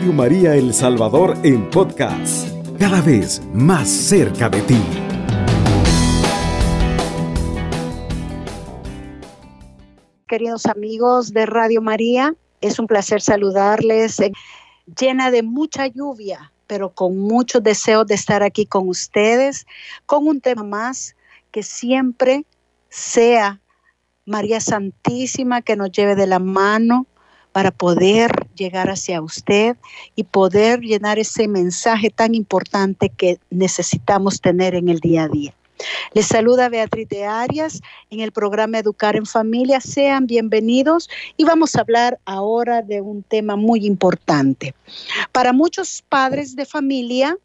Radio María El Salvador en podcast, cada vez más cerca de ti. Queridos amigos de Radio María, es un placer saludarles, llena de mucha lluvia, pero con mucho deseo de estar aquí con ustedes, con un tema más que siempre sea María Santísima que nos lleve de la mano para poder llegar hacia usted y poder llenar ese mensaje tan importante que necesitamos tener en el día a día. Les saluda Beatriz de Arias en el programa Educar en Familia. Sean bienvenidos y vamos a hablar ahora de un tema muy importante. Para muchos padres de familia,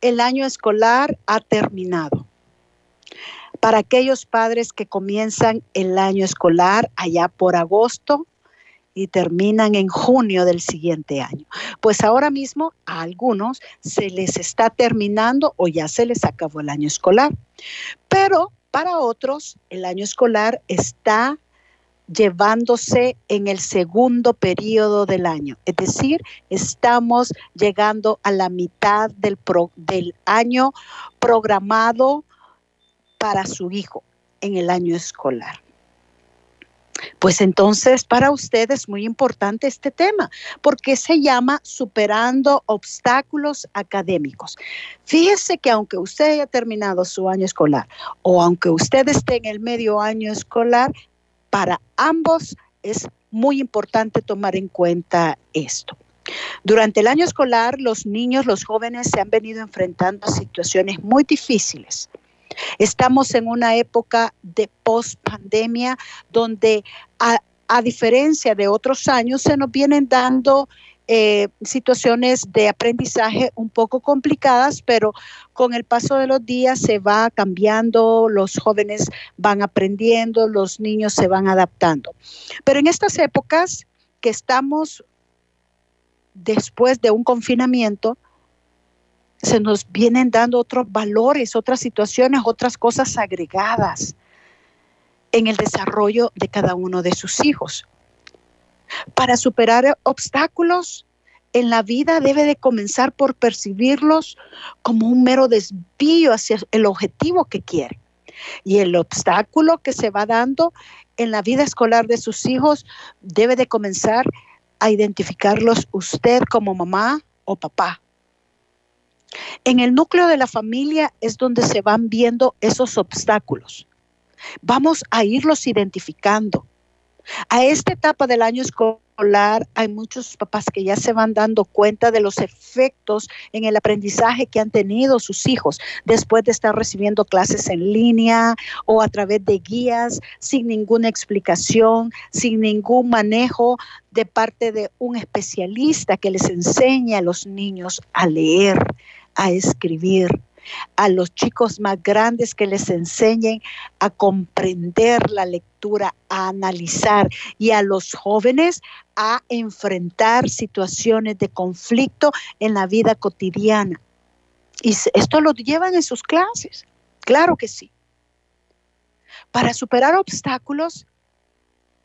el año escolar ha terminado. Para aquellos padres que comienzan el año escolar allá por agosto, y terminan en junio del siguiente año. Pues ahora mismo a algunos se les está terminando o ya se les acabó el año escolar. Pero para otros el año escolar está llevándose en el segundo periodo del año. Es decir, estamos llegando a la mitad del, del año programado para su hijo en el año escolar. Pues entonces para usted es muy importante este tema, porque se llama superando obstáculos académicos. Fíjese que aunque usted haya terminado su año escolar o aunque usted esté en el medio año escolar, para ambos es muy importante tomar en cuenta esto. Durante el año escolar, los niños, los jóvenes se han venido enfrentando a situaciones muy difíciles Estamos en una época de post-pandemia donde, a, diferencia de otros años, se nos vienen dando eh, situaciones de aprendizaje un poco complicadas, pero con el paso de los días se va cambiando, los jóvenes van aprendiendo, los niños se van adaptando. Pero en estas épocas que estamos después de un confinamiento, se nos vienen dando otros valores, otras situaciones, otras cosas agregadas en el desarrollo de cada uno de sus hijos. Para superar obstáculos en la vida debe de comenzar por percibirlos como un mero desvío hacia el objetivo que quiere. Y el obstáculo que se va dando en la vida escolar de sus hijos debe de comenzar a identificarlos usted como mamá o papá en el núcleo de la familia es donde se van viendo esos obstáculos. Vamos a irlos identificando. A esta etapa del año escolar hay muchos papás que ya se van dando cuenta de los efectos en el aprendizaje que han tenido sus hijos después de estar recibiendo clases en línea o a través de guías sin ninguna explicación, sin ningún manejo de parte de un especialista que les enseña a los niños a leer, a escribir, a los chicos más grandes que les enseñen a comprender la lectura, a analizar y a los jóvenes a enfrentar situaciones de conflicto en la vida cotidiana. Y esto lo llevan en sus clases, claro que sí. Para superar obstáculos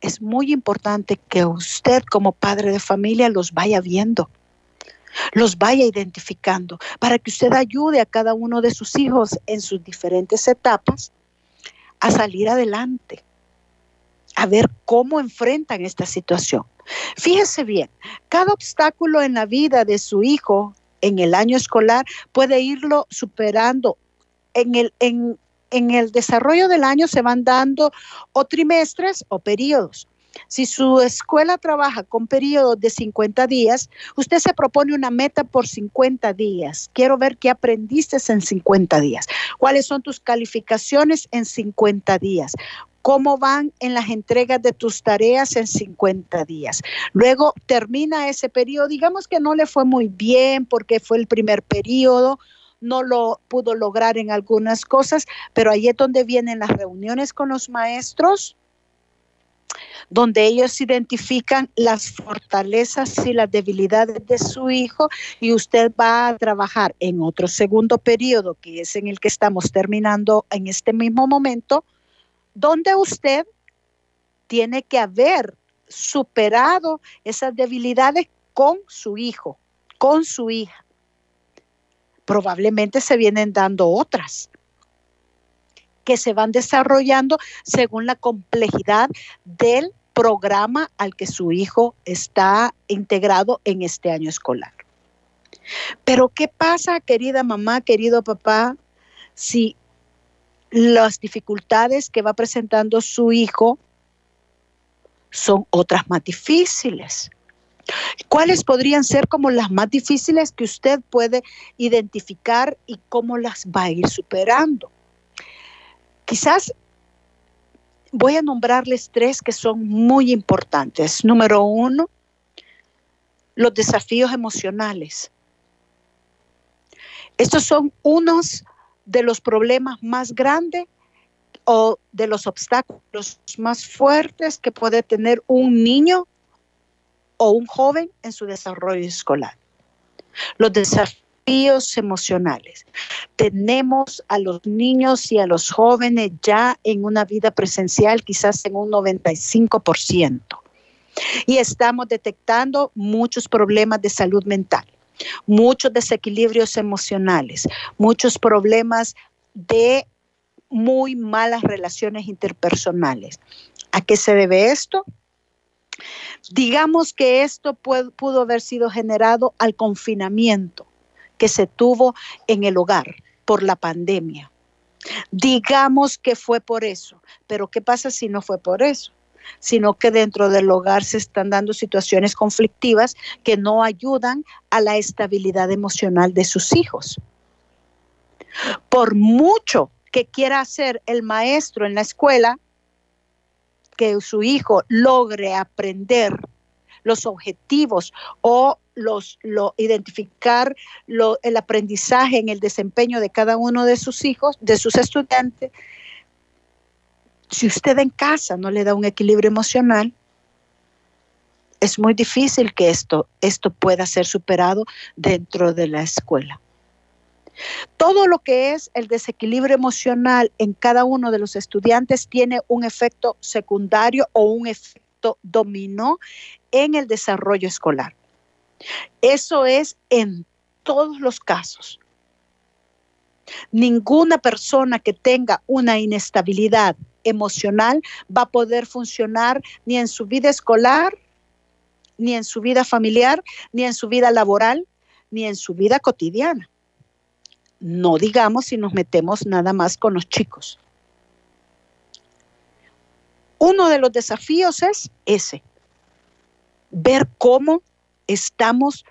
es muy importante que usted como padre de familia los vaya viendo los vaya identificando, para que usted ayude a cada uno de sus hijos en sus diferentes etapas a salir adelante, a ver cómo enfrentan esta situación. Fíjese bien, cada obstáculo en la vida de su hijo en el año escolar puede irlo superando. En el, en, en el desarrollo del año se van dando o trimestres o periodos. Si su escuela trabaja con periodos de 50 días, usted se propone una meta por 50 días. Quiero ver qué aprendiste en 50 días. ¿Cuáles son tus calificaciones en 50 días? cómo van en las entregas de tus tareas en 50 días. Luego termina ese periodo, digamos que no le fue muy bien porque fue el primer periodo, no lo pudo lograr en algunas cosas, pero ahí es donde vienen las reuniones con los maestros, donde ellos identifican las fortalezas y las debilidades de su hijo y usted va a trabajar en otro segundo periodo, que es en el que estamos terminando en este mismo momento, donde usted tiene que haber superado esas debilidades con su hijo, con su hija. Probablemente se vienen dando otras que se van desarrollando según la complejidad del programa al que su hijo está integrado en este año escolar. Pero ¿qué pasa, querida mamá, querido papá, si las dificultades que va presentando su hijo son otras más difíciles? ¿Cuáles podrían ser como las más difíciles que usted puede identificar y cómo las va a ir superando? Quizás voy a nombrarles tres que son muy importantes. Número uno, los desafíos emocionales. Estos son unos de los problemas más grandes o de los obstáculos más fuertes que puede tener un niño o un joven en su desarrollo escolar. Los desafíos emocionales. Tenemos a los niños y a los jóvenes ya en una vida presencial quizás en un 95%. Y estamos detectando muchos problemas de salud mental, muchos desequilibrios emocionales, muchos problemas de muy malas relaciones interpersonales. ¿A qué se debe esto? Digamos que esto pudo haber sido generado al confinamiento que se tuvo en el hogar por la pandemia. Digamos que fue por eso, pero ¿qué pasa si no fue por eso? Sino que dentro del hogar se están dando situaciones conflictivas que no ayudan a la estabilidad emocional de sus hijos. Por mucho que quiera hacer el maestro en la escuela, que su hijo logre aprender los objetivos o los, lo, identificar el aprendizaje en el desempeño de cada uno de sus hijos, de sus estudiantes. Si usted en casa no le da un equilibrio emocional, es muy difícil que esto, esto pueda ser superado dentro de la escuela. Todo lo que es el desequilibrio emocional en cada uno de los estudiantes tiene un efecto secundario o un efecto dominó en el desarrollo escolar. Eso es en todos los casos. Ninguna persona que tenga una inestabilidad emocional va a poder funcionar ni en su vida escolar, ni en su vida familiar, ni en su vida laboral, ni en su vida cotidiana. No digamos si nos metemos nada más con los chicos. Uno de los desafíos es ese, ver cómo estamos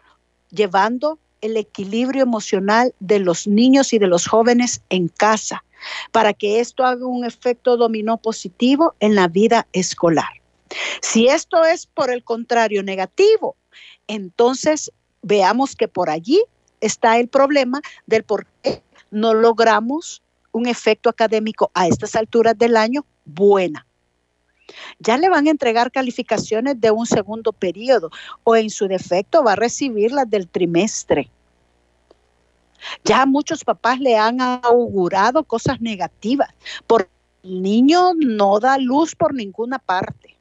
llevando el equilibrio emocional de los niños y de los jóvenes en casa para que esto haga un efecto dominó positivo en la vida escolar. Si esto es por el contrario negativo, entonces veamos que por allí está el problema del por qué no logramos un efecto académico a estas alturas del año buena ya le van a entregar calificaciones de un segundo periodo o en su defecto va a recibir las del trimestre. Ya muchos papás le han augurado cosas negativas, porque el niño no da luz por ninguna parte,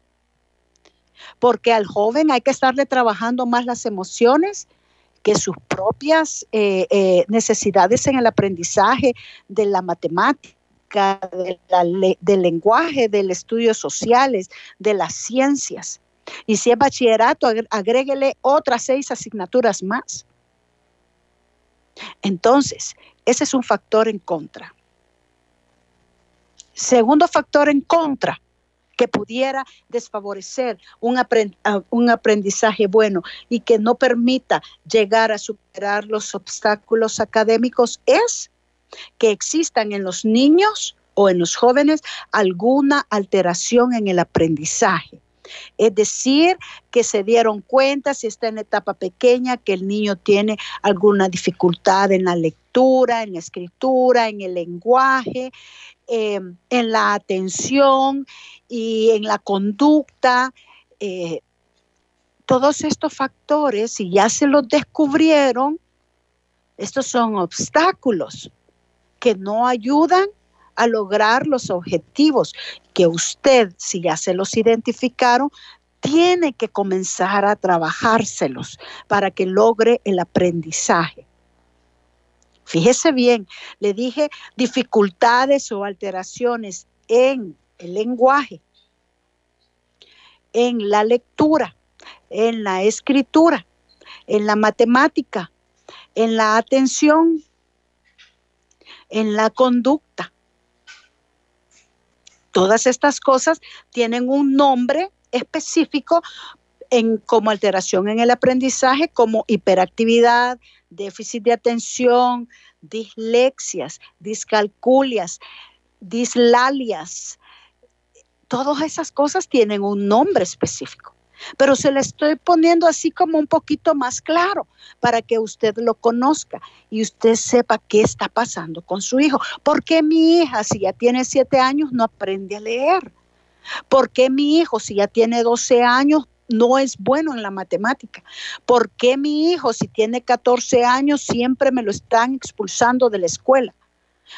porque al joven hay que estarle trabajando más las emociones que sus propias eh, eh, necesidades en el aprendizaje de la matemática del lenguaje, del estudios sociales, de las ciencias. Y si es bachillerato, agréguele otras seis asignaturas más. Entonces, ese es un factor en contra. Segundo factor en contra que pudiera desfavorecer un, aprendizaje bueno y que no permita llegar a superar los obstáculos académicos es que existan en los niños o en los jóvenes alguna alteración en el aprendizaje. Es decir, que se dieron cuenta si está en etapa pequeña que el niño tiene alguna dificultad en la lectura, en la escritura, en el lenguaje, em, en la atención y en la conducta. Eh, todos estos factores, si ya se los descubrieron, estos son obstáculos que no ayudan a lograr los objetivos que usted, si ya se los identificaron, tiene que comenzar a trabajárselos para que logre el aprendizaje. Fíjese bien, le dije dificultades o alteraciones en el lenguaje, en la lectura, en la escritura, en la matemática, en la atención, en la conducta. Todas estas cosas tienen un nombre específico en, como alteración en el aprendizaje, como hiperactividad, déficit de atención, dislexias, discalculias, dislalias. Todas esas cosas tienen un nombre específico, pero se le estoy poniendo así como un poquito más claro para que usted lo conozca y usted sepa qué está pasando con su hijo. ¿Por qué mi hija, si ya tiene siete años, no aprende a leer? ¿Por qué mi hijo, si ya tiene 12 años, no es bueno en la matemática? ¿Por qué mi hijo, si tiene 14 años, siempre me lo están expulsando de la escuela?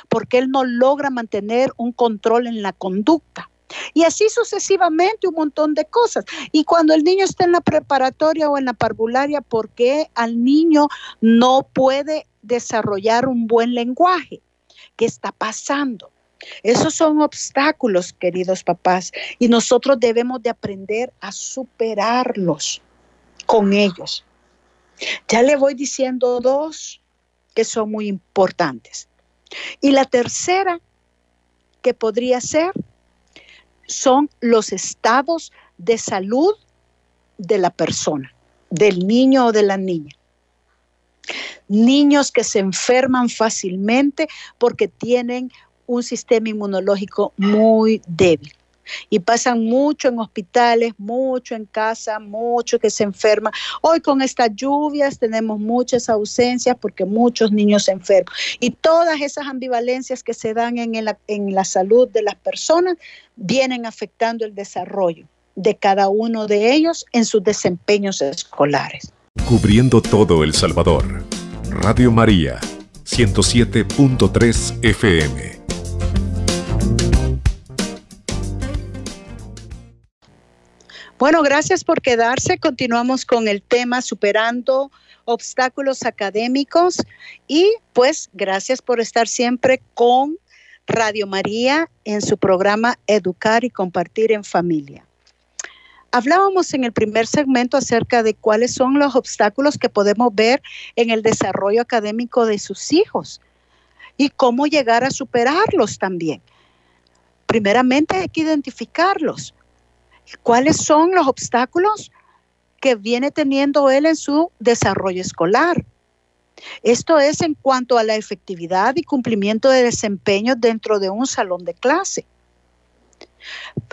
¿Por qué él no logra mantener un control en la conducta? Y así sucesivamente un montón de cosas. Y cuando el niño está en la preparatoria o en la parvularia, ¿por qué al niño no puede desarrollar un buen lenguaje? ¿Qué está pasando? Esos son obstáculos, queridos papás, y nosotros debemos de aprender a superarlos con ellos. Ya le voy diciendo dos que son muy importantes. Y la tercera que podría ser son los estados de salud de la persona, del niño o de la niña. Niños que se enferman fácilmente porque tienen un sistema inmunológico muy débil. Y pasan mucho en hospitales, mucho en casa, mucho que se enferman. Hoy con estas lluvias tenemos muchas ausencias porque muchos niños se enferman. Y todas esas ambivalencias que se dan en, en la salud de las personas vienen afectando el desarrollo de cada uno de ellos en sus desempeños escolares. Cubriendo todo El Salvador. Radio María, 107.3 FM. Bueno, gracias por quedarse. Continuamos con el tema superando obstáculos académicos y pues gracias por estar siempre con Radio María en su programa Educar y Compartir en Familia. Hablábamos en el primer segmento acerca de cuáles son los obstáculos que podemos ver en el desarrollo académico de sus hijos y cómo llegar a superarlos también. Primeramente hay que identificarlos cuáles son los obstáculos que viene teniendo él en su desarrollo escolar. Esto es en cuanto a la efectividad y cumplimiento de desempeño dentro de un salón de clase.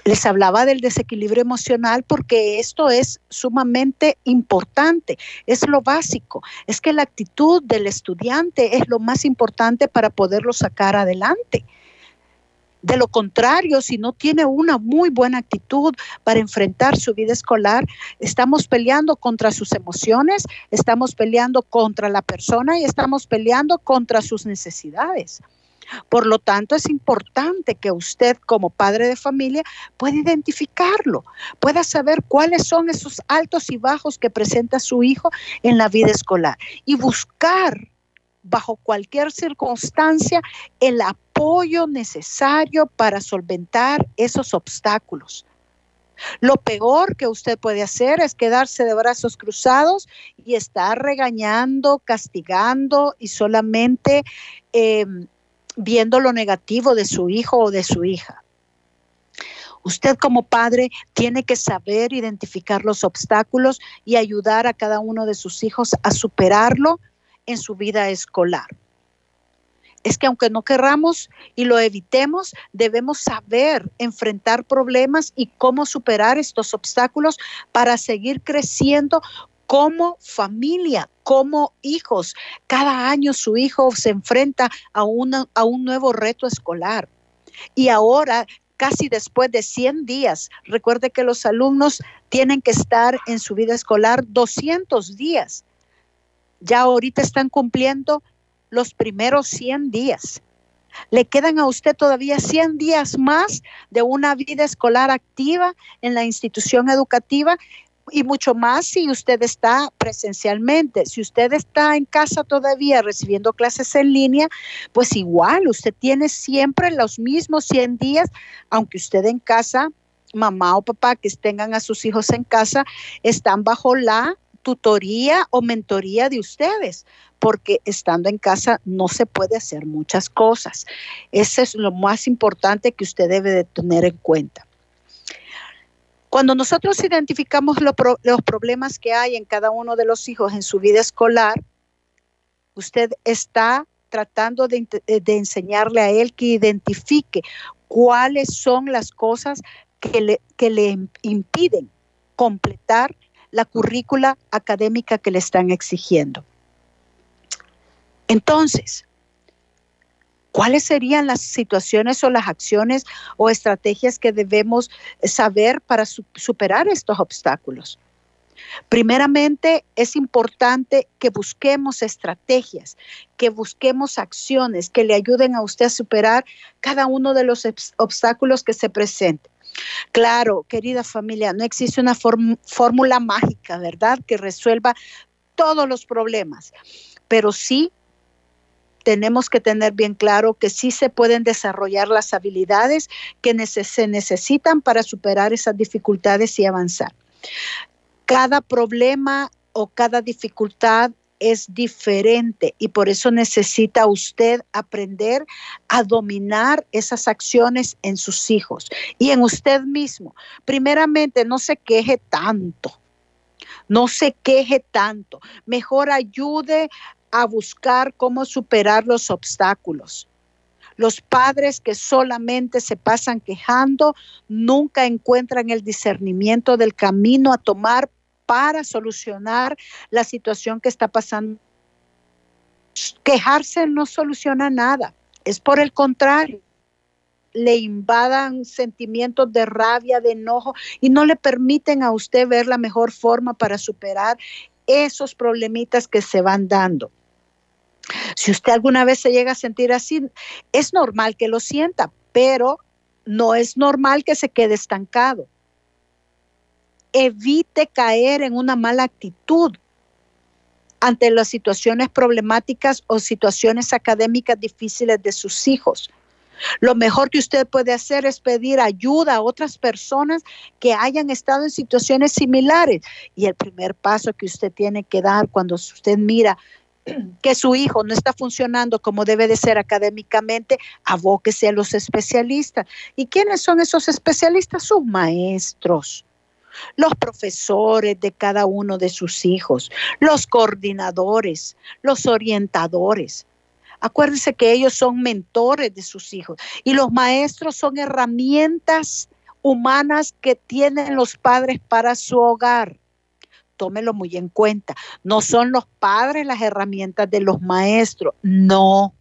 Les hablaba del desequilibrio emocional porque esto es sumamente importante, es lo básico, es que la actitud del estudiante es lo más importante para poderlo sacar adelante. De lo contrario, si no tiene una muy buena actitud para enfrentar su vida escolar, estamos peleando contra sus emociones, estamos peleando contra la persona y estamos peleando contra sus necesidades. Por lo tanto, es importante que usted como padre de familia pueda identificarlo, pueda saber cuáles son esos altos y bajos que presenta su hijo en la vida escolar y buscar bajo cualquier circunstancia el apoyo necesario para solventar esos obstáculos. Lo peor que usted puede hacer es quedarse de brazos cruzados y estar regañando, castigando y solamente em, viendo lo negativo de su hijo o de su hija. Usted como padre tiene que saber identificar los obstáculos y ayudar a cada uno de sus hijos a superarlo en su vida escolar. Es que aunque no querramos y lo evitemos, debemos saber enfrentar problemas y cómo superar estos obstáculos para seguir creciendo como familia, como hijos. Cada año su hijo se enfrenta a, a un nuevo reto escolar. Y ahora casi después de 100 días. Recuerde que los alumnos tienen que estar en su vida escolar 200 días ya ahorita están cumpliendo los primeros 100 días. Le quedan a usted todavía 100 días más de una vida escolar activa en la institución educativa y mucho más si usted está presencialmente. Si usted está en casa todavía recibiendo clases en línea, pues igual, usted tiene siempre los mismos 100 días, aunque usted en casa, mamá o papá que tengan a sus hijos en casa, están bajo la tutoría o mentoría de ustedes, porque estando en casa no se puede hacer muchas cosas. Eso es lo más importante que usted debe de tener en cuenta. Cuando nosotros identificamos los problemas que hay en cada uno de los hijos en su vida escolar, usted está tratando de, de enseñarle a él que identifique cuáles son las cosas que le, que le impiden completar la currícula académica que le están exigiendo. Entonces, ¿Cuáles serían las situaciones o las acciones o estrategias que debemos saber para superar estos obstáculos? Primeramente, es importante que busquemos estrategias, que busquemos acciones que le ayuden a usted a superar cada uno de los obstáculos que se presenten. Claro, querida familia, no existe una fórmula mágica, ¿verdad?, que resuelva todos los problemas, pero sí tenemos que tener bien claro que sí se pueden desarrollar las habilidades que se necesitan para superar esas dificultades y avanzar. Cada problema o cada dificultad es diferente y por eso necesita usted aprender a dominar esas acciones en sus hijos y en usted mismo. Primeramente, no se queje tanto. No se queje tanto. Mejor ayude a buscar cómo superar los obstáculos. Los padres que solamente se pasan quejando nunca encuentran el discernimiento del camino a tomar para solucionar la situación que está pasando. Quejarse no soluciona nada, es por el contrario. Le invadan sentimientos de rabia, de enojo y no le permiten a usted ver la mejor forma para superar esos problemitas que se van dando. Si usted alguna vez se llega a sentir así, es normal que lo sienta, pero no es normal que se quede estancado. Evite caer en una mala actitud ante las situaciones problemáticas o situaciones académicas difíciles de sus hijos. Lo mejor que usted puede hacer es pedir ayuda a otras personas que hayan estado en situaciones similares. Y el primer paso que usted tiene que dar cuando usted mira que su hijo no está funcionando como debe de ser académicamente, abóquese a los especialistas. ¿Y quiénes son esos especialistas? Sus maestros, los profesores de cada uno de sus hijos, los coordinadores, los orientadores. Acuérdense que ellos son mentores de sus hijos y los maestros son herramientas humanas que tienen los padres para su hogar tómelo muy en cuenta. No son los padres las herramientas de los maestros, no.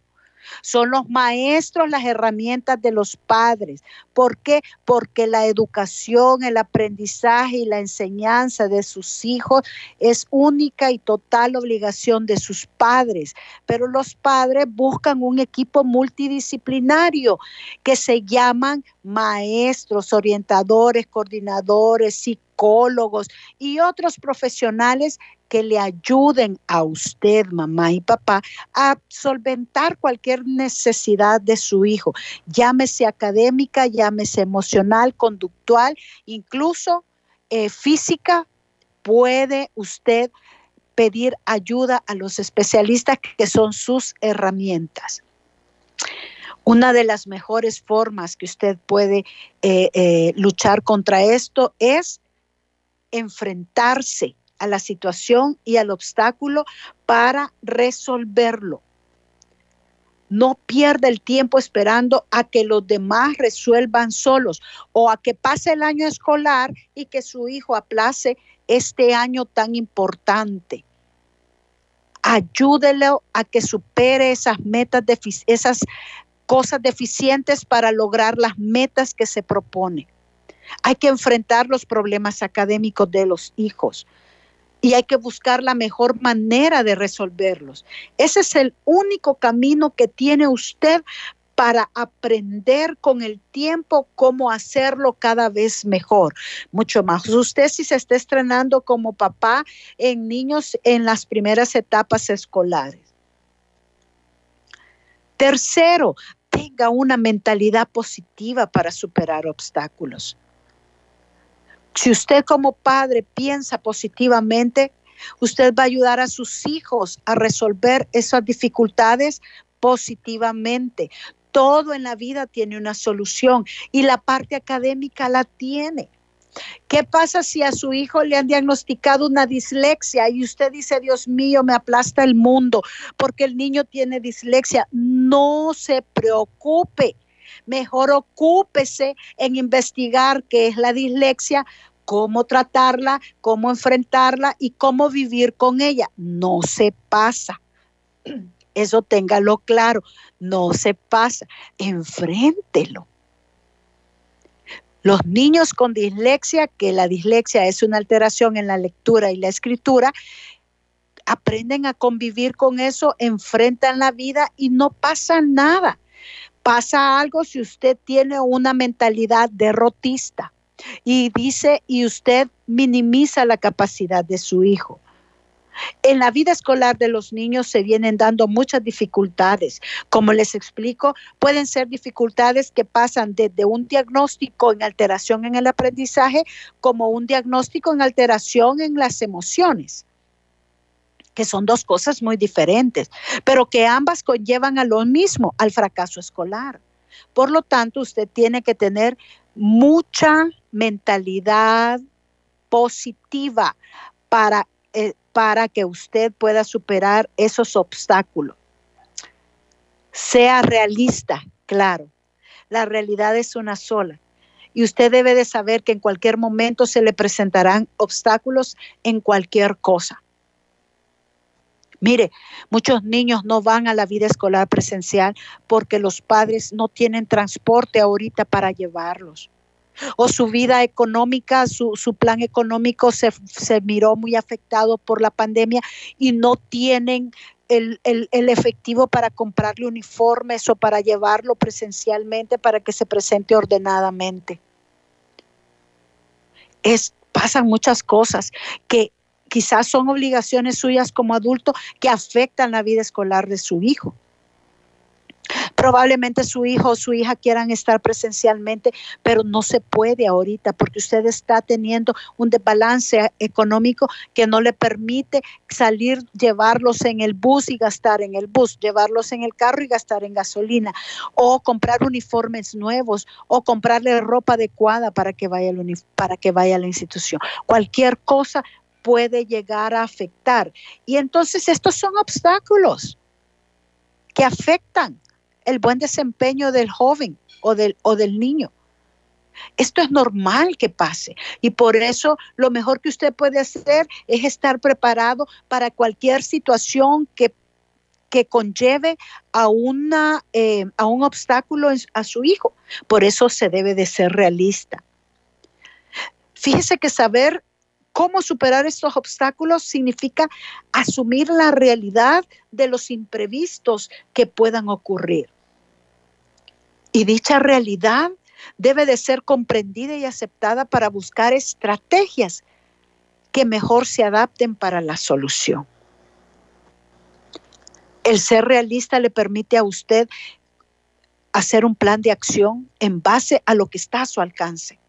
Son los maestros las herramientas de los padres. ¿Por qué? Porque la educación, el aprendizaje y la enseñanza de sus hijos es única y total obligación de sus padres. Pero los padres buscan un equipo multidisciplinario que se llaman maestros, orientadores, coordinadores, psicólogos y otros profesionales que le ayuden a usted, mamá y papá, a solventar cualquier necesidad de su hijo, llámese académica, llámese emocional, conductual, incluso eh, física, puede usted pedir ayuda a los especialistas que son sus herramientas. Una de las mejores formas que usted puede eh, eh, luchar contra esto es enfrentarse a la situación y al obstáculo para resolverlo. No pierda el tiempo esperando a que los demás resuelvan solos o a que pase el año escolar y que su hijo aplace este año tan importante. Ayúdelo a que supere esas metas, esas cosas deficientes para lograr las metas que se propone. Hay que enfrentar los problemas académicos de los hijos y hay que buscar la mejor manera de resolverlos. Ese es el único camino que tiene usted para aprender con el tiempo cómo hacerlo cada vez mejor, mucho más. Usted si se está estrenando como papá en niños en las primeras etapas escolares. Tercero, tenga una mentalidad positiva para superar obstáculos. Si usted como padre piensa positivamente, usted va a ayudar a sus hijos a resolver esas dificultades positivamente. Todo en la vida tiene una solución y la parte académica la tiene. ¿Qué pasa si a su hijo le han diagnosticado una dislexia y usted dice, Dios mío, me aplasta el mundo porque el niño tiene dislexia? No se preocupe. Mejor ocúpese en investigar qué es la dislexia, cómo tratarla, cómo enfrentarla y cómo vivir con ella. No se pasa. Eso téngalo claro, no se pasa, enfréntelo. Los niños con dislexia, que la dislexia es una alteración en la lectura y la escritura, aprenden a convivir con eso, enfrentan la vida y no pasa nada. Pasa algo si usted tiene una mentalidad derrotista y dice y usted minimiza la capacidad de su hijo. En la vida escolar de los niños se vienen dando muchas dificultades. Como les explico, pueden ser dificultades que pasan desde un diagnóstico en alteración en el aprendizaje como un diagnóstico en alteración en las emociones que son dos cosas muy diferentes, pero que ambas conllevan a lo mismo, al fracaso escolar. Por lo tanto, usted tiene que tener mucha mentalidad positiva para eh, para que usted pueda superar esos obstáculos. Sea realista, claro. La realidad es una sola. Y usted debe de saber que en cualquier momento se le presentarán obstáculos en cualquier cosa. Mire, muchos niños no van a la vida escolar presencial porque los padres no tienen transporte ahorita para llevarlos o su vida económica, su, plan económico se, miró muy afectado por la pandemia y no tienen el, el, efectivo para comprarle uniformes o para llevarlo presencialmente para que se presente ordenadamente. Es, pasan muchas cosas que quizás son obligaciones suyas como adulto que afectan la vida escolar de su hijo. Probablemente su hijo o su hija quieran estar presencialmente, pero no se puede ahorita porque usted está teniendo un desbalance económico que no le permite salir, llevarlos en el bus y gastar en el bus, llevarlos en el carro y gastar en gasolina, o comprar uniformes nuevos, o comprarle ropa adecuada para que vaya, para que vaya a la institución. Cualquier cosa puede llegar a afectar. Y entonces estos son obstáculos que afectan el buen desempeño del joven o del, o del niño. Esto es normal que pase y por eso lo mejor que usted puede hacer es estar preparado para cualquier situación que, que conlleve a, una, eh, a un obstáculo a su hijo. Por eso se debe de ser realista. Fíjese que saber cómo superar estos obstáculos significa asumir la realidad de los imprevistos que puedan ocurrir. Y dicha realidad debe de ser comprendida y aceptada para buscar estrategias que mejor se adapten para la solución. El ser realista le permite a usted hacer un plan de acción en base a lo que está a su alcance.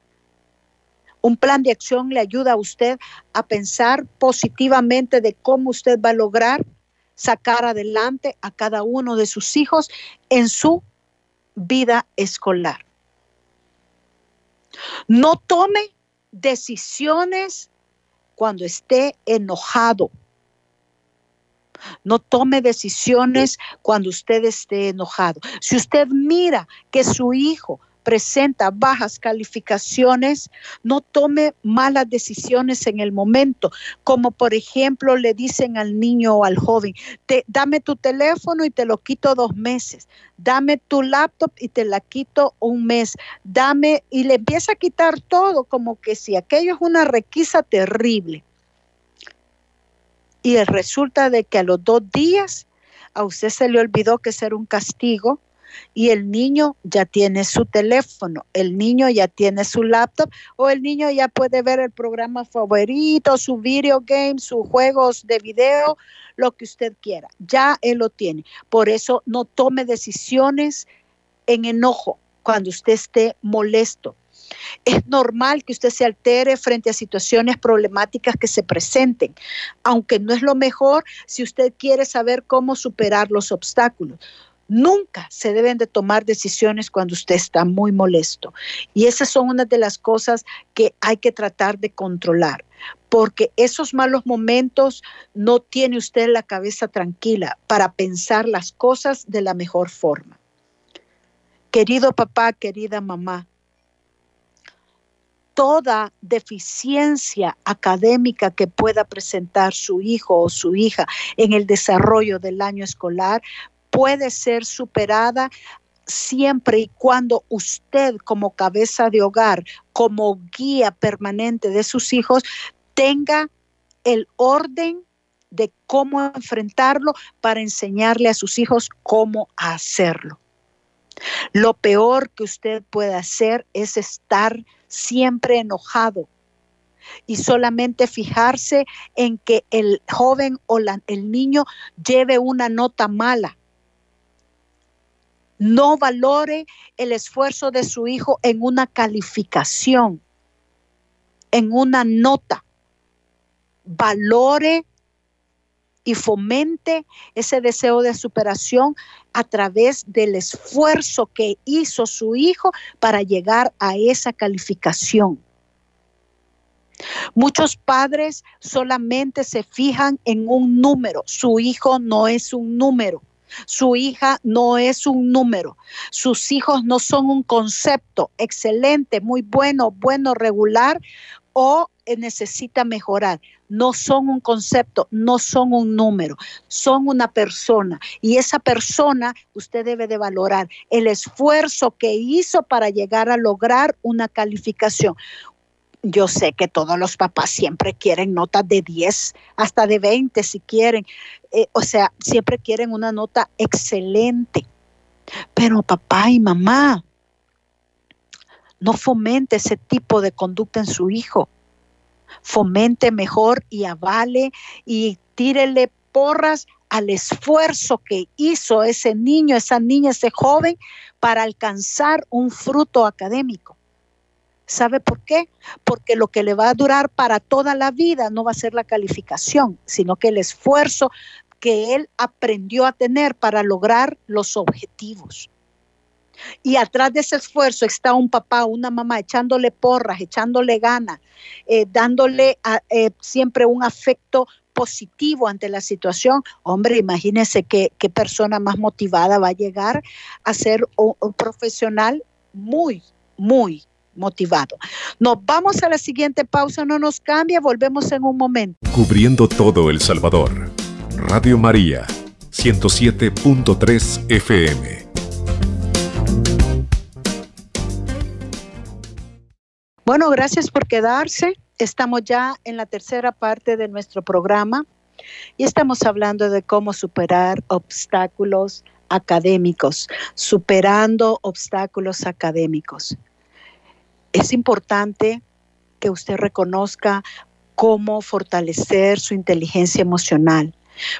Un plan de acción le ayuda a usted a pensar positivamente de cómo usted va a lograr sacar adelante a cada uno de sus hijos en su vida escolar. No tome decisiones cuando esté enojado. No tome decisiones cuando usted esté enojado. Si usted mira que su hijo presenta bajas calificaciones, no tome malas decisiones en el momento, como por ejemplo le dicen al niño o al joven, te, dame tu teléfono y te lo quito dos meses, dame tu laptop y te la quito un mes, dame y le empieza a quitar todo como que si aquello es una requisa terrible. Y resulta de que a los dos días a usted se le olvidó que ser un castigo y el niño ya tiene su teléfono, el niño ya tiene su laptop o el niño ya puede ver el programa favorito, su video game, sus juegos de video, lo que usted quiera. Ya él lo tiene. Por eso no tome decisiones en enojo cuando usted esté molesto. Es normal que usted se altere frente a situaciones problemáticas que se presenten, aunque no es lo mejor si usted quiere saber cómo superar los obstáculos. Nunca se deben de tomar decisiones cuando usted está muy molesto. Y esas son una de las cosas que hay que tratar de controlar, porque esos malos momentos no tiene usted la cabeza tranquila para pensar las cosas de la mejor forma. Querido papá, querida mamá, toda deficiencia académica que pueda presentar su hijo o su hija en el desarrollo del año escolar puede ser superada siempre y cuando usted como cabeza de hogar, como guía permanente de sus hijos, tenga el orden de cómo enfrentarlo para enseñarle a sus hijos cómo hacerlo. Lo peor que usted puede hacer es estar siempre enojado y solamente fijarse en que el joven o el niño lleve una nota mala. No valore el esfuerzo de su hijo en una calificación, en una nota. Valore y fomente ese deseo de superación a través del esfuerzo que hizo su hijo para llegar a esa calificación. Muchos padres solamente se fijan en un número. Su hijo no es un número. Su hija no es un número. Sus hijos no son un concepto excelente, muy bueno, bueno, regular o necesita mejorar. No son un concepto, no son un número, son una persona. Y esa persona usted debe de valorar el esfuerzo que hizo para llegar a lograr una calificación. Yo sé que todos los papás siempre quieren notas de 10, hasta de 20 si quieren. Eh, o sea, siempre quieren una nota excelente. Pero papá y mamá, no fomente ese tipo de conducta en su hijo. Fomente mejor y avale y tírele porras al esfuerzo que hizo ese niño, esa niña, ese joven para alcanzar un fruto académico. ¿Sabe por qué? Porque lo que le va a durar para toda la vida no va a ser la calificación, sino que el esfuerzo que él aprendió a tener para lograr los objetivos. Y atrás de ese esfuerzo está un papá, una mamá echándole porras, echándole ganas, eh, dándole eh, siempre un afecto positivo ante la situación. Hombre, imagínese qué, qué persona más motivada va a llegar a ser un, un profesional muy, muy motivado. Nos vamos a la siguiente pausa, no nos cambia, volvemos en un momento. Cubriendo todo El Salvador. Radio María, 107.3 FM. Bueno, gracias por quedarse. Estamos ya en la tercera parte de nuestro programa y estamos hablando de cómo superar obstáculos académicos, superando obstáculos académicos. Es importante que usted reconozca cómo fortalecer su inteligencia emocional.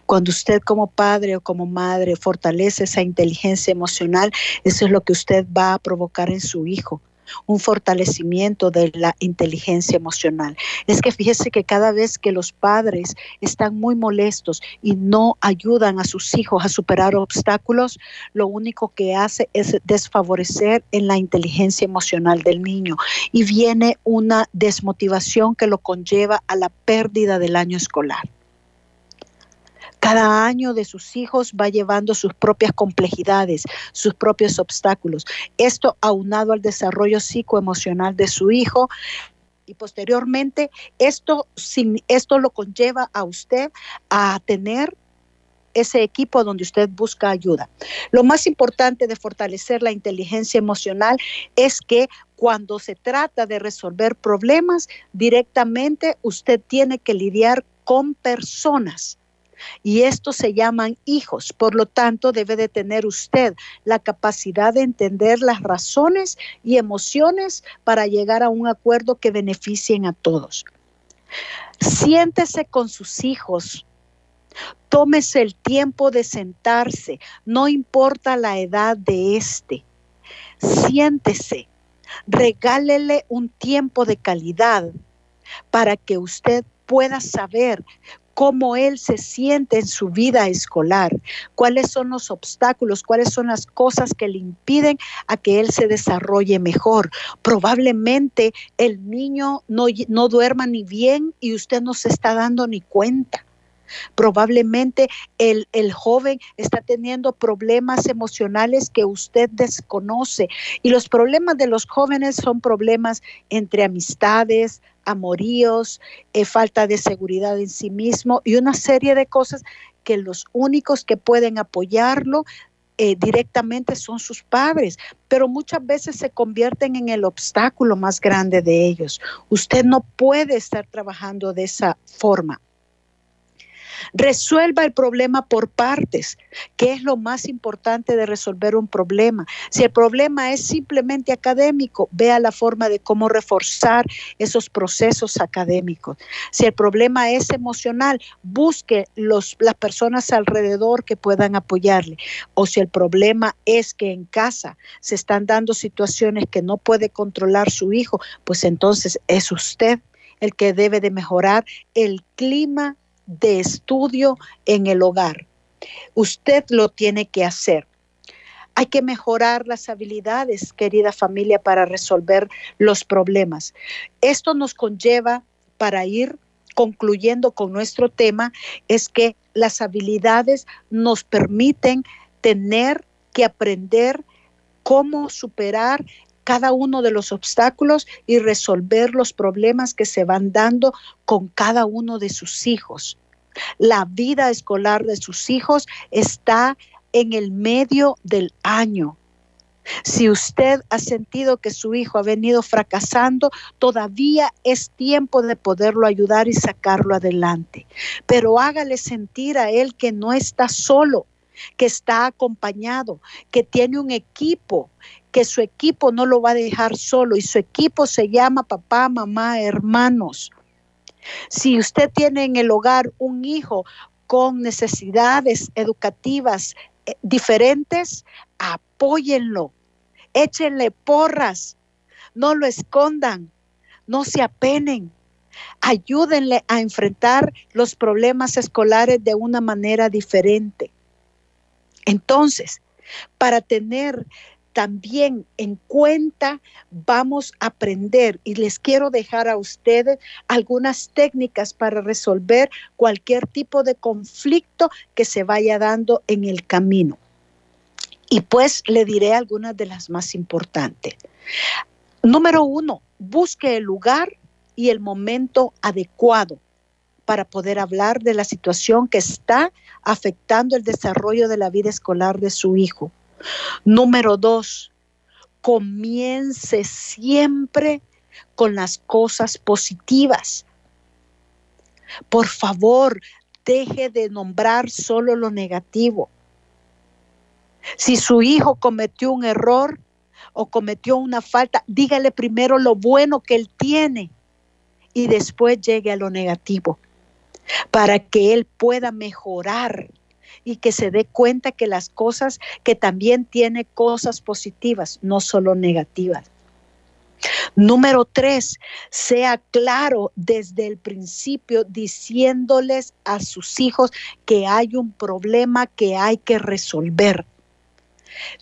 Cuando usted como padre o como madre fortalece esa inteligencia emocional, eso es lo que usted va a provocar en su hijo un fortalecimiento de la inteligencia emocional. Es que fíjese que cada vez que los padres están muy molestos y no ayudan a sus hijos a superar obstáculos, lo único que hace es desfavorecer en la inteligencia emocional del niño y viene una desmotivación que lo conlleva a la pérdida del año escolar. Cada año de sus hijos va llevando sus propias complejidades, sus propios obstáculos. Esto aunado al desarrollo psicoemocional de su hijo, y posteriormente esto, esto lo conlleva a usted a tener ese equipo donde usted busca ayuda. Lo más importante de fortalecer la inteligencia emocional es que cuando se trata de resolver problemas, directamente usted tiene que lidiar con personas y estos se llaman hijos. Por lo tanto, debe de tener usted la capacidad de entender las razones y emociones para llegar a un acuerdo que beneficien a todos. Siéntese con sus hijos. Tómese el tiempo de sentarse, no importa la edad de este. Siéntese, regálele un tiempo de calidad para que usted pueda saber cómo él se siente en su vida escolar, cuáles son los obstáculos, cuáles son las cosas que le impiden a que él se desarrolle mejor. Probablemente el niño no, duerma ni bien y usted no se está dando ni cuenta. Probablemente el, joven está teniendo problemas emocionales que usted desconoce. Y los problemas de los jóvenes son problemas entre amistades, amoríos, eh, falta de seguridad en sí mismo y una serie de cosas que los únicos que pueden apoyarlo eh, directamente son sus padres, pero muchas veces se convierten en el obstáculo más grande de ellos. Usted no puede estar trabajando de esa forma. Resuelva el problema por partes, que es lo más importante de resolver un problema. Si el problema es simplemente académico, vea la forma de cómo reforzar esos procesos académicos. Si el problema es emocional, busque los, las personas alrededor que puedan apoyarle. O si el problema es que en casa se están dando situaciones que no puede controlar su hijo, pues entonces es usted el que debe de mejorar el clima de estudio en el hogar. Usted lo tiene que hacer. Hay que mejorar las habilidades, querida familia, para resolver los problemas. Esto nos conlleva para ir concluyendo con nuestro tema, es que las habilidades nos permiten tener que aprender cómo superar cada uno de los obstáculos y resolver los problemas que se van dando con cada uno de sus hijos. La vida escolar de sus hijos está en el medio del año. Si usted ha sentido que su hijo ha venido fracasando, todavía es tiempo de poderlo ayudar y sacarlo adelante. Pero hágale sentir a él que no está solo, que está acompañado, que tiene un equipo, que su equipo no lo va a dejar solo y su equipo se llama papá, mamá, hermanos. Si usted tiene en el hogar un hijo con necesidades educativas eh, diferentes, apóyenlo, échenle porras, no lo escondan, no se apenen. Ayúdenle a enfrentar los problemas escolares de una manera diferente. Entonces, para tener también en cuenta vamos a aprender y les quiero dejar a ustedes algunas técnicas para resolver cualquier tipo de conflicto que se vaya dando en el camino. Y pues le diré algunas de las más importantes. Número uno, busque el lugar y el momento adecuado para poder hablar de la situación que está afectando el desarrollo de la vida escolar de su hijo. Número dos, comience siempre con las cosas positivas. Por favor, deje de nombrar solo lo negativo. Si su hijo cometió un error o cometió una falta, dígale primero lo bueno que él tiene y después llegue a lo negativo para que él pueda mejorar y que se dé cuenta que las cosas, que también tiene cosas positivas, no solo negativas. Número tres, sea claro desde el principio diciéndoles a sus hijos que hay un problema que hay que resolver.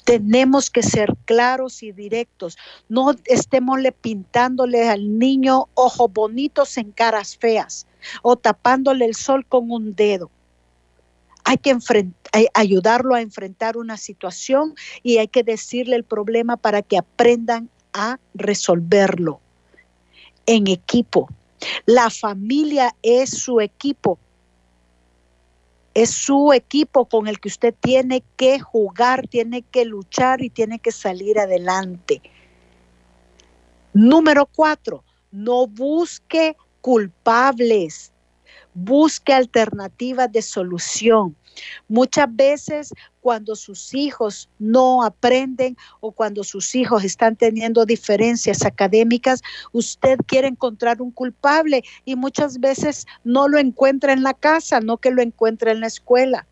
Tenemos que ser claros y directos. No estémosle pintándole al niño ojos bonitos en caras feas o tapándole el sol con un dedo hay que ayudarlo a enfrentar una situación y hay que decirle el problema para que aprendan a resolverlo en equipo. La familia es su equipo. Es su equipo con el que usted tiene que jugar, tiene que luchar y tiene que salir adelante. Número cuatro, no busque culpables busque alternativas de solución. Muchas veces cuando sus hijos no aprenden o cuando sus hijos están teniendo diferencias académicas, usted quiere encontrar un culpable y muchas veces no lo encuentra en la casa, no que lo encuentra en la escuela.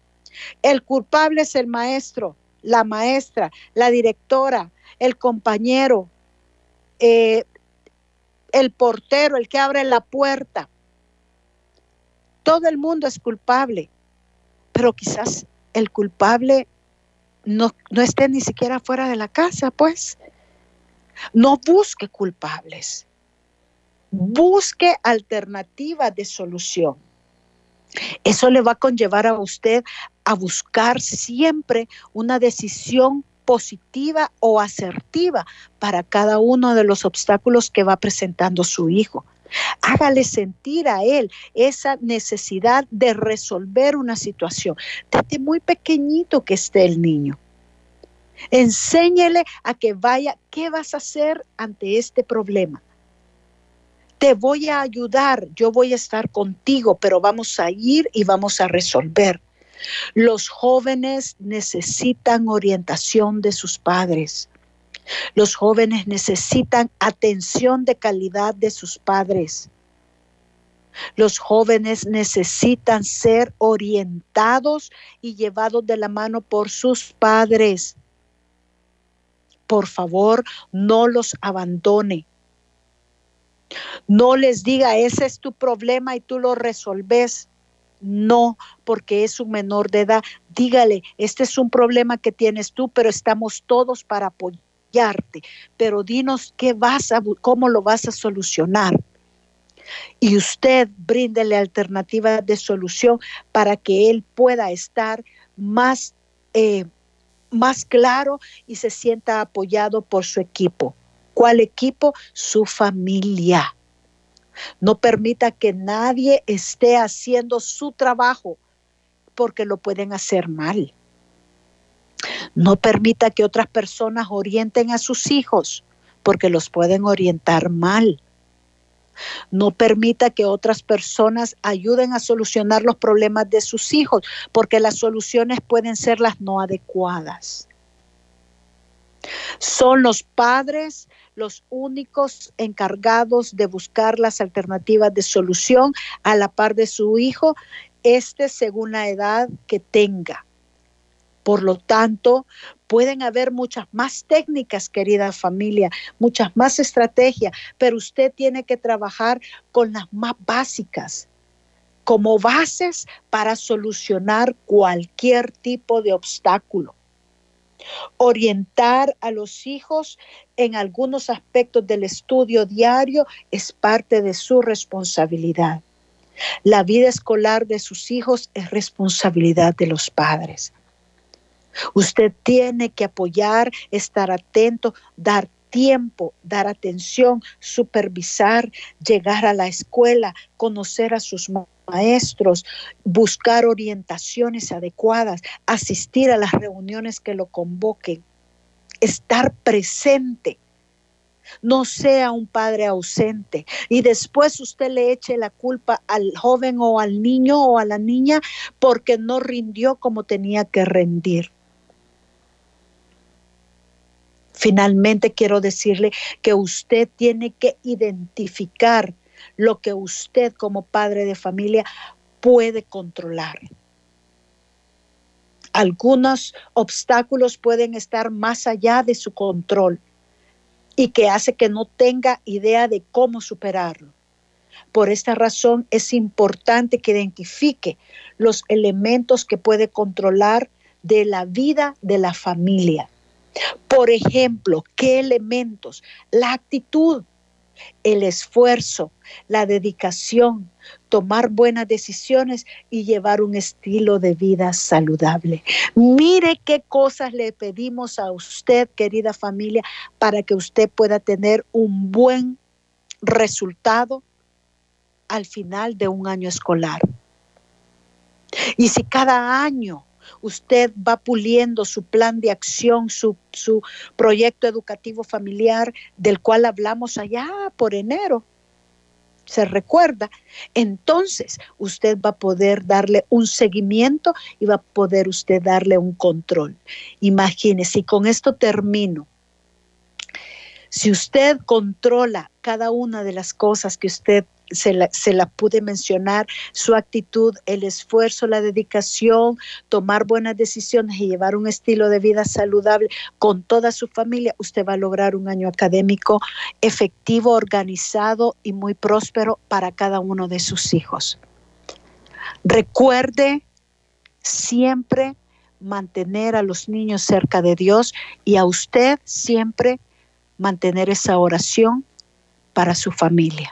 El culpable es el maestro, la maestra, la directora, el compañero, eh, el portero, el que abre la puerta. Todo el mundo es culpable, pero quizás el culpable no, no esté ni siquiera fuera de la casa, pues. No busque culpables, busque alternativas de solución. Eso le va a conllevar a usted a buscar siempre una decisión positiva o asertiva para cada uno de los obstáculos que va presentando su hijo. Hágale sentir a él esa necesidad de resolver una situación, desde muy pequeñito que esté el niño. Enséñele a que vaya, ¿qué vas a hacer ante este problema? Te voy a ayudar, yo voy a estar contigo, pero vamos a ir y vamos a resolver. Los jóvenes necesitan orientación de sus padres. Los jóvenes necesitan atención de calidad de sus padres. Los jóvenes necesitan ser orientados y llevados de la mano por sus padres. Por favor, no los abandone. No les diga, ese es tu problema y tú lo resolves. No, porque es un menor de edad. Dígale, este es un problema que tienes tú, pero estamos todos para apoyarte. Pero dinos qué vas a, cómo lo vas a solucionar. Y usted bríndele alternativas de solución para que él pueda estar más, eh, más claro y se sienta apoyado por su equipo. ¿Cuál equipo? Su familia. No permita que nadie esté haciendo su trabajo porque lo pueden hacer mal. No permita que otras personas orienten a sus hijos porque los pueden orientar mal. No permita que otras personas ayuden a solucionar los problemas de sus hijos porque las soluciones pueden ser las no adecuadas. Son los padres los únicos encargados de buscar las alternativas de solución a la par de su hijo, este según la edad que tenga. Por lo tanto, pueden haber muchas más técnicas, querida familia, muchas más estrategias, pero usted tiene que trabajar con las más básicas como bases para solucionar cualquier tipo de obstáculo. Orientar a los hijos en algunos aspectos del estudio diario es parte de su responsabilidad. La vida escolar de sus hijos es responsabilidad de los padres. Usted tiene que apoyar, estar atento, dar tiempo, dar atención, supervisar, llegar a la escuela, conocer a sus maestros, buscar orientaciones adecuadas, asistir a las reuniones que lo convoquen, estar presente. No sea un padre ausente y después usted le eche la culpa al joven o al niño o a la niña porque no rindió como tenía que rendir. Finalmente quiero decirle que usted tiene que identificar lo que usted como padre de familia puede controlar. Algunos obstáculos pueden estar más allá de su control y que hace que no tenga idea de cómo superarlo. Por esta razón es importante que identifique los elementos que puede controlar de la vida de la familia. Por ejemplo, ¿qué elementos? La actitud, el esfuerzo, la dedicación, tomar buenas decisiones y llevar un estilo de vida saludable. Mire qué cosas le pedimos a usted, querida familia, para que usted pueda tener un buen resultado al final de un año escolar. Y si cada año usted va puliendo su plan de acción, su, proyecto educativo familiar del cual hablamos allá por enero. se recuerda, entonces usted va a poder darle un seguimiento y va a poder usted darle un control. Imagínese, y con esto termino. Si usted controla cada una de las cosas que usted se la, pude mencionar, su actitud, el esfuerzo, la dedicación, tomar buenas decisiones y llevar un estilo de vida saludable con toda su familia, usted va a lograr un año académico efectivo, organizado y muy próspero para cada uno de sus hijos. Recuerde siempre mantener a los niños cerca de Dios y a usted siempre mantener esa oración para su familia.